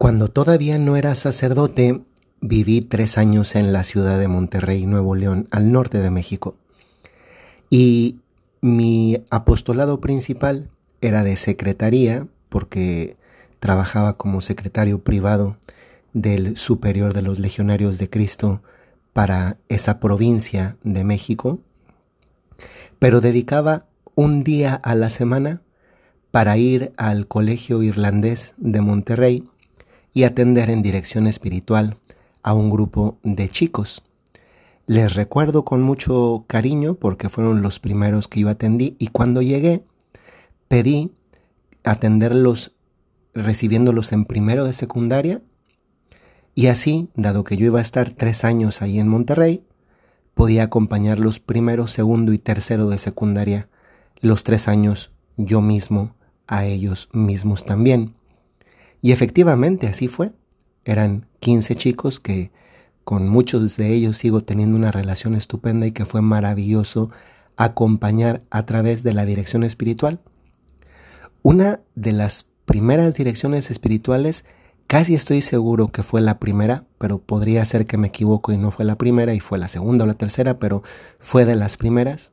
Cuando todavía no era sacerdote, viví tres años en la ciudad de Monterrey, Nuevo León, al norte de México. Y mi apostolado principal era de secretaría, porque trabajaba como secretario privado del Superior de los Legionarios de Cristo para esa provincia de México, pero dedicaba un día a la semana para ir al Colegio Irlandés de Monterrey y atender en dirección espiritual a un grupo de chicos. Les recuerdo con mucho cariño porque fueron los primeros que yo atendí y cuando llegué pedí atenderlos recibiéndolos en primero de secundaria y así, dado que yo iba a estar tres años ahí en Monterrey, podía acompañarlos primero, segundo y tercero de secundaria, los tres años yo mismo a ellos mismos también. Y efectivamente así fue. Eran 15 chicos que con muchos de ellos sigo teniendo una relación estupenda y que fue maravilloso acompañar a través de la dirección espiritual. Una de las primeras direcciones espirituales, casi estoy seguro que fue la primera, pero podría ser que me equivoco y no fue la primera y fue la segunda o la tercera, pero fue de las primeras.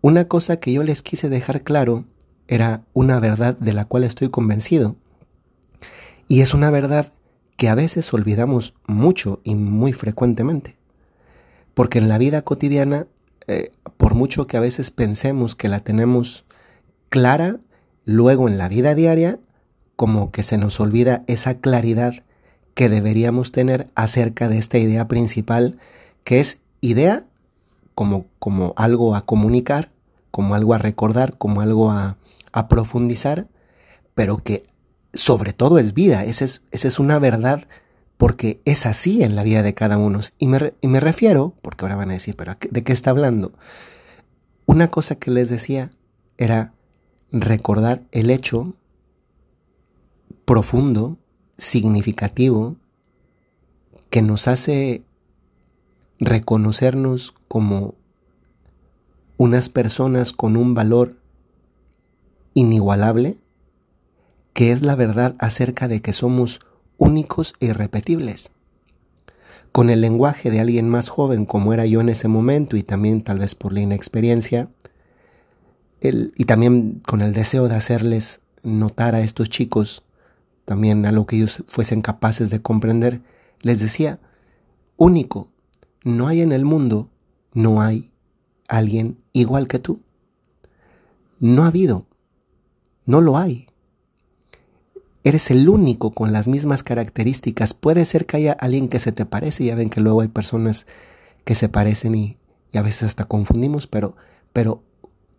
Una cosa que yo les quise dejar claro era una verdad de la cual estoy convencido. Y es una verdad que a veces olvidamos mucho y muy frecuentemente. Porque en la vida cotidiana, eh, por mucho que a veces pensemos que la tenemos clara, luego en la vida diaria, como que se nos olvida esa claridad que deberíamos tener acerca de esta idea principal, que es idea como, como algo a comunicar, como algo a recordar, como algo a, a profundizar, pero que sobre todo es vida, esa es, esa es una verdad porque es así en la vida de cada uno. Y me, y me refiero, porque ahora van a decir, pero ¿de qué está hablando? Una cosa que les decía era recordar el hecho profundo, significativo, que nos hace reconocernos como unas personas con un valor inigualable, que es la verdad acerca de que somos únicos e irrepetibles. Con el lenguaje de alguien más joven como era yo en ese momento y también tal vez por la inexperiencia, y también con el deseo de hacerles notar a estos chicos, también a lo que ellos fuesen capaces de comprender, les decía, único, no hay en el mundo, no hay alguien igual que tú. No ha habido, no lo hay. Eres el único con las mismas características. Puede ser que haya alguien que se te parece. Ya ven que luego hay personas que se parecen y, a veces hasta confundimos, pero, pero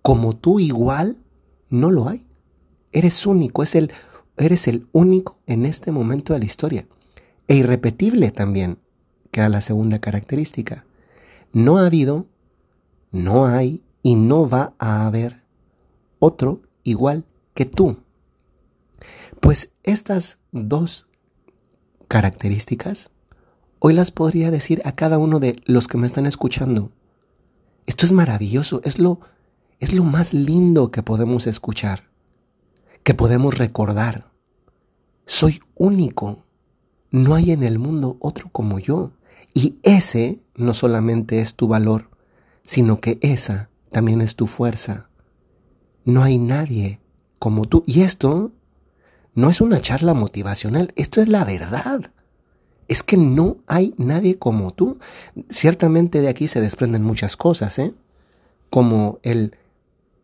como tú igual, no lo hay. Eres único, es el, eres el único en este momento de la historia. E irrepetible también, que era la segunda característica. No ha habido, no hay y no va a haber otro igual que tú. Pues estas dos características hoy las podría decir a cada uno de los que me están escuchando. Esto es maravilloso, es lo, es lo más lindo que podemos escuchar, que podemos recordar. Soy único, no hay en el mundo otro como yo. Y ese no solamente es tu valor, sino que esa también es tu fuerza. No hay nadie como tú. Y esto no es una charla motivacional, esto es la verdad. Es que no hay nadie como tú. Ciertamente de aquí se desprenden muchas cosas, ¿eh? Como el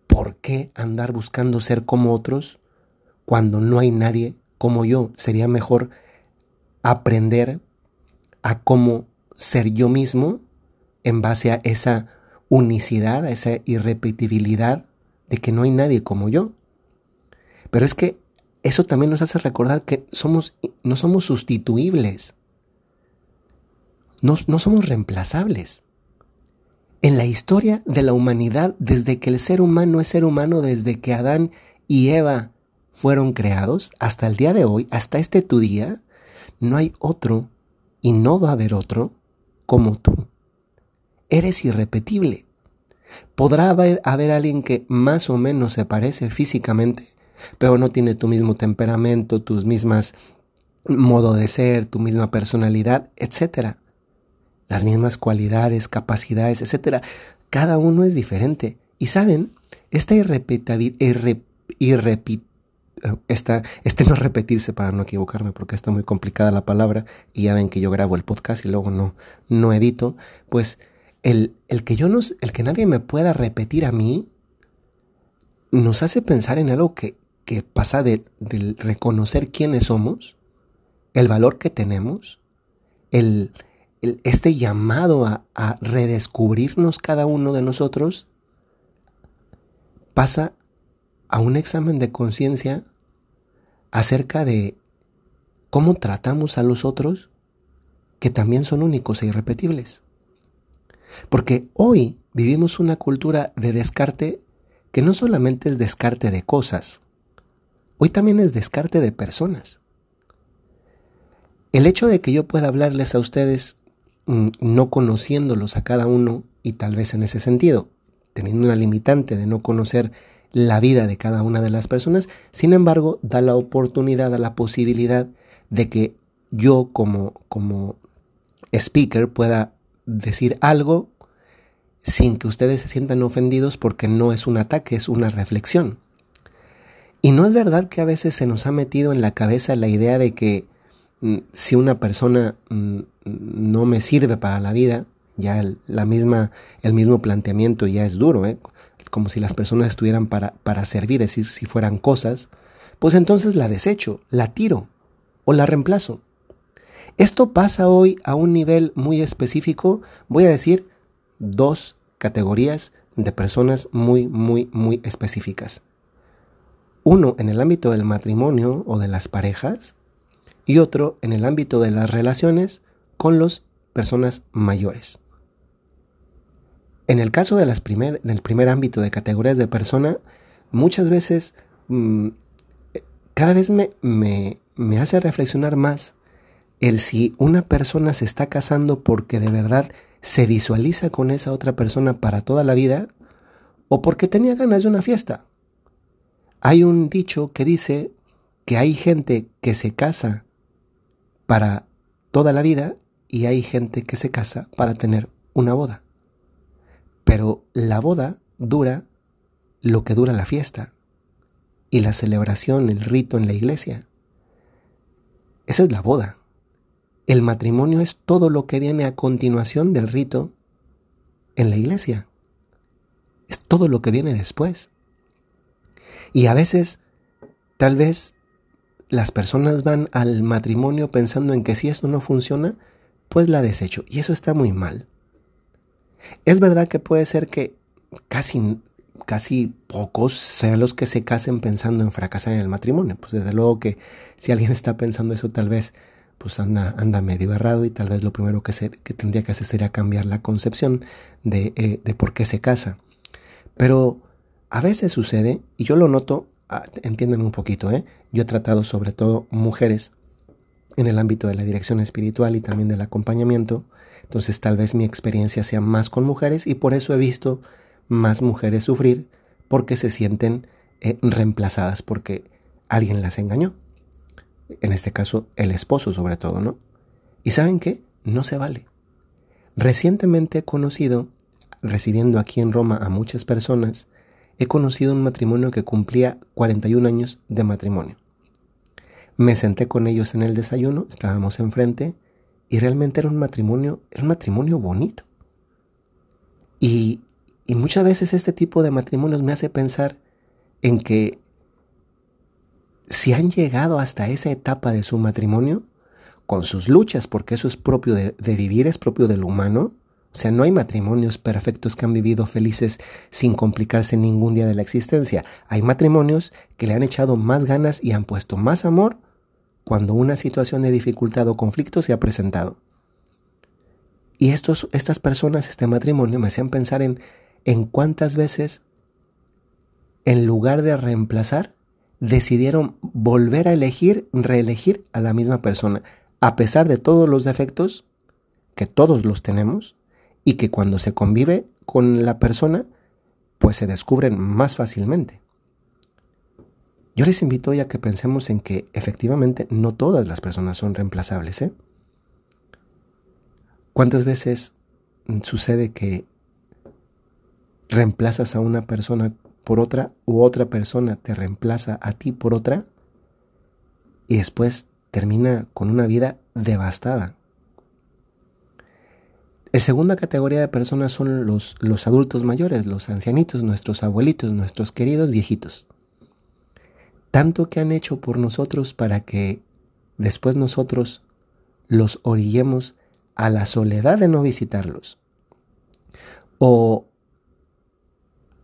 por qué andar buscando ser como otros cuando no hay nadie como yo. Sería mejor aprender a cómo ser yo mismo en base a esa unicidad, a esa irrepetibilidad de que no hay nadie como yo. Pero es que eso también nos hace recordar que somos, no somos sustituibles, no, no somos reemplazables. En la historia de la humanidad, desde que el ser humano es ser humano, desde que Adán y Eva fueron creados, hasta el día de hoy, hasta este tu día, no hay otro y no va a haber otro como tú. Eres irrepetible. Podrá haber, haber alguien que más o menos se parece físicamente, pero no tiene tu mismo temperamento, tus mismas modo de ser, tu misma personalidad, etc. Las mismas cualidades, capacidades, etc. Cada uno es diferente. Y saben, esta irrepetibilidad, esta, este no repetirse para no equivocarme porque está muy complicada la palabra y ya ven que yo grabo el podcast y luego no, no edito, pues el, el que yo no, el que nadie me pueda repetir a mí nos hace pensar en algo que, que pasa del reconocer quiénes somos, el valor que tenemos, el, este llamado a, a redescubrirnos cada uno de nosotros, pasa a un examen de conciencia acerca de cómo tratamos a los otros que también son únicos e irrepetibles. Porque hoy vivimos una cultura de descarte que no solamente es descarte de cosas, hoy también es descarte de personas. El hecho de que yo pueda hablarles a ustedes mm, no conociéndolos a cada uno y tal vez en ese sentido, teniendo una limitante de no conocer la vida de cada una de las personas, sin embargo, da la oportunidad, da la posibilidad de que yo como, como speaker pueda decir algo sin que ustedes se sientan ofendidos porque no es un ataque, es una reflexión. Y no es verdad que a veces se nos ha metido en la cabeza la idea de que mm, si una persona mm, no me sirve para la vida, ya el, la misma, el mismo planteamiento ya es duro, ¿eh? como si las personas estuvieran para, para servir, es decir, si fueran cosas, pues entonces la desecho, la tiro o la reemplazo. Esto pasa hoy a un nivel muy específico, voy a decir dos categorías de personas muy, muy, muy específicas. Uno en el ámbito del matrimonio o de las parejas y otro en el ámbito de las relaciones con las personas mayores. En el caso de las primer, del primer ámbito de categorías de persona, muchas veces, mm, cada vez me, me, me hace reflexionar más el si una persona se está casando porque de verdad se visualiza con esa otra persona para toda la vida o porque tenía ganas de una fiesta. Hay un dicho que dice que hay gente que se casa para toda la vida y hay gente que se casa para tener una boda. Pero la boda dura lo que dura la fiesta y la celebración, el rito en la iglesia. Esa es la boda. El matrimonio es todo lo que viene a continuación del rito en la iglesia. Es todo lo que viene después. Y a veces, tal vez, las personas van al matrimonio pensando en que si esto no funciona, pues la desecho. Y eso está muy mal. Es verdad que puede ser que casi, casi pocos sean los que se casen pensando en fracasar en el matrimonio. Pues desde luego que si alguien está pensando eso, tal vez pues anda, anda medio errado y tal vez lo primero que, que tendría que hacer sería cambiar la concepción de, eh, de por qué se casa. Pero a veces sucede, y yo lo noto, ah, entiéndeme un poquito, ¿eh? yo he tratado sobre todo mujeres en el ámbito de la dirección espiritual y también del acompañamiento, entonces tal vez mi experiencia sea más con mujeres y por eso he visto más mujeres sufrir porque se sienten eh, reemplazadas, porque alguien las engañó. En este caso, el esposo sobre todo, ¿no? ¿Y saben qué? No se vale. Recientemente he conocido, recibiendo aquí en Roma a muchas personas, he conocido un matrimonio que cumplía 41 años de matrimonio. Me senté con ellos en el desayuno, estábamos enfrente, y realmente era un matrimonio, era un matrimonio bonito. Y, muchas veces este tipo de matrimonios me hace pensar en que si han llegado hasta esa etapa de su matrimonio, con sus luchas, porque eso es propio de, de, vivir, es propio del humano. O sea, no hay matrimonios perfectos que han vivido felices sin complicarse ningún día de la existencia. Hay matrimonios que le han echado más ganas y han puesto más amor cuando una situación de dificultad o conflicto se ha presentado. Y estos, estas personas, este matrimonio, me hacían pensar en, en cuántas veces, en lugar de reemplazar, decidieron volver a elegir, reelegir a la misma persona, a pesar de todos los defectos, que todos los tenemos, y que cuando se convive con la persona, pues se descubren más fácilmente. Yo les invito hoy a que pensemos en que efectivamente no todas las personas son reemplazables. ¿eh? ¿Cuántas veces sucede que reemplazas a una persona por otra u otra persona te reemplaza a ti por otra y después termina con una vida devastada? La segunda categoría de personas son los, los adultos mayores, los ancianitos, nuestros abuelitos, nuestros queridos viejitos tanto que han hecho por nosotros para que después nosotros los orillemos a la soledad de no visitarlos. O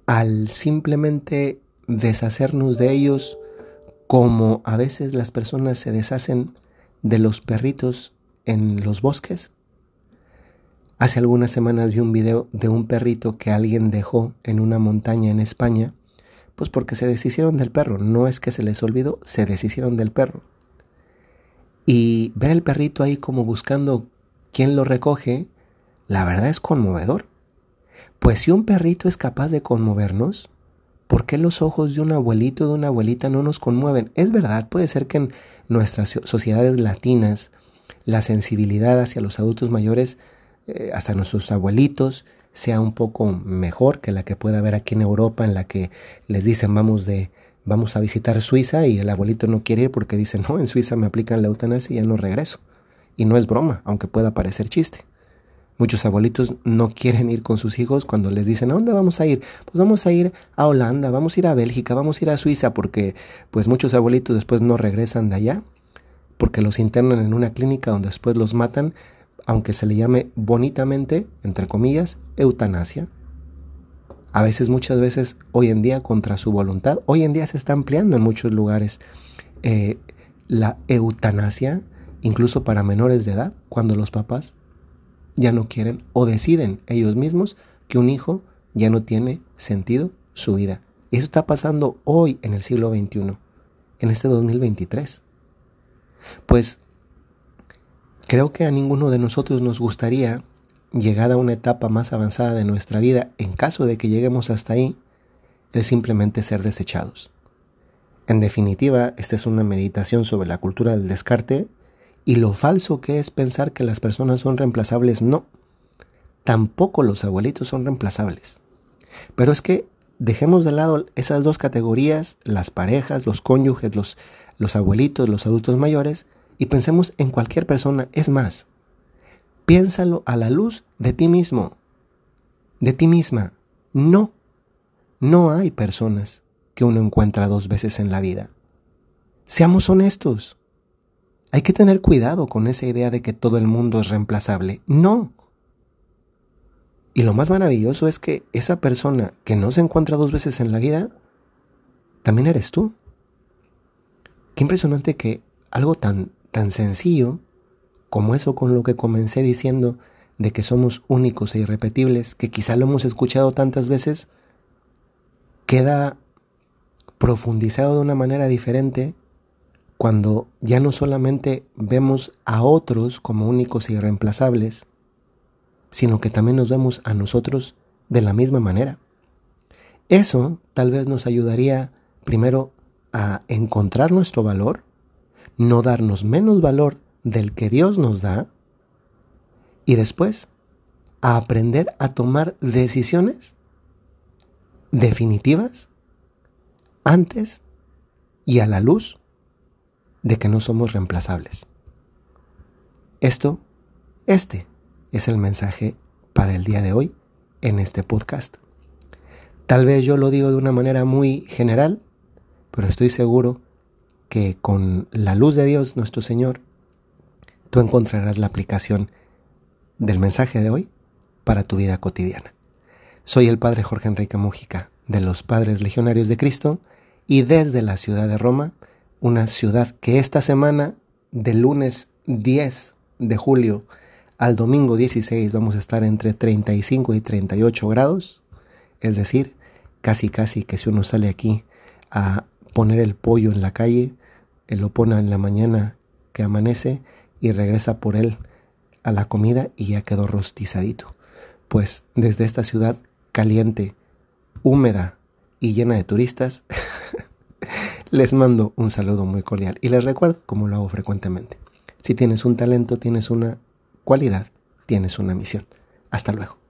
al simplemente deshacernos de ellos como a veces las personas se deshacen de los perritos en los bosques. Hace algunas semanas vi un video de un perrito que alguien dejó en una montaña en España pues porque se deshicieron del perro. No es que se les olvidó, se deshicieron del perro. Y ver el perrito ahí como buscando quién lo recoge, la verdad es conmovedor. Pues si un perrito es capaz de conmovernos, ¿por qué los ojos de un abuelito o de una abuelita no nos conmueven? Es verdad, puede ser que en nuestras sociedades latinas la sensibilidad hacia los adultos mayores, eh, hasta nuestros abuelitos, sea un poco mejor que la que pueda haber aquí en Europa, en la que les dicen vamos de vamos a visitar Suiza y el abuelito no quiere ir porque dice no, en Suiza me aplican la eutanasia y ya no regreso. Y no es broma, aunque pueda parecer chiste. Muchos abuelitos no quieren ir con sus hijos cuando les dicen, ¿a dónde vamos a ir? Pues vamos a ir a Holanda, vamos a ir a Bélgica, vamos a ir a Suiza, porque pues muchos abuelitos después no regresan de allá, porque los internan en una clínica donde después los matan aunque se le llame bonitamente, entre comillas, eutanasia. A veces, muchas veces, hoy en día, contra su voluntad, hoy en día se está ampliando en muchos lugares eh, la eutanasia, incluso para menores de edad, cuando los papás ya no quieren o deciden ellos mismos que un hijo ya no tiene sentido su vida. Y eso está pasando hoy en el siglo XXI, en este 2023. Pues Creo que a ninguno de nosotros nos gustaría, llegada a una etapa más avanzada de nuestra vida, en caso de que lleguemos hasta ahí, el simplemente ser desechados. En definitiva, esta es una meditación sobre la cultura del descarte y lo falso que es pensar que las personas son reemplazables. No, tampoco los abuelitos son reemplazables. Pero es que dejemos de lado esas dos categorías, las parejas, los cónyuges, los abuelitos, los adultos mayores, y pensemos en cualquier persona. Es más, piénsalo a la luz de ti mismo, de ti misma. No, no hay personas que uno encuentra dos veces en la vida. Seamos honestos. Hay que tener cuidado con esa idea de que todo el mundo es reemplazable. No. Y lo más maravilloso es que esa persona que no se encuentra dos veces en la vida, también eres tú. Qué impresionante que algo tan tan sencillo como eso con lo que comencé diciendo de que somos únicos e irrepetibles, que quizá lo hemos escuchado tantas veces, queda profundizado de una manera diferente cuando ya no solamente vemos a otros como únicos e irreemplazables, sino que también nos vemos a nosotros de la misma manera. Eso tal vez nos ayudaría primero a encontrar nuestro valor, no darnos menos valor del que Dios nos da y después a aprender a tomar decisiones definitivas antes y a la luz de que no somos reemplazables. Esto, este es el mensaje para el día de hoy en este podcast. Tal vez yo lo digo de una manera muy general, pero estoy seguro que con la luz de Dios nuestro Señor, tú encontrarás la aplicación del mensaje de hoy para tu vida cotidiana. Soy el Padre Jorge Enrique Mújica de los Padres Legionarios de Cristo y desde la ciudad de Roma, una ciudad que esta semana, del lunes 10 de julio al domingo 16, vamos a estar entre 35 y 38 grados, es decir, casi casi que si uno sale aquí a poner el pollo en la calle, él lo pone en la mañana que amanece y regresa por él a la comida y ya quedó rostizadito. Pues desde esta ciudad caliente, húmeda y llena de turistas, Les mando un saludo muy cordial y les recuerdo, como lo hago frecuentemente, si tienes un talento, tienes una cualidad, tienes una misión. Hasta luego.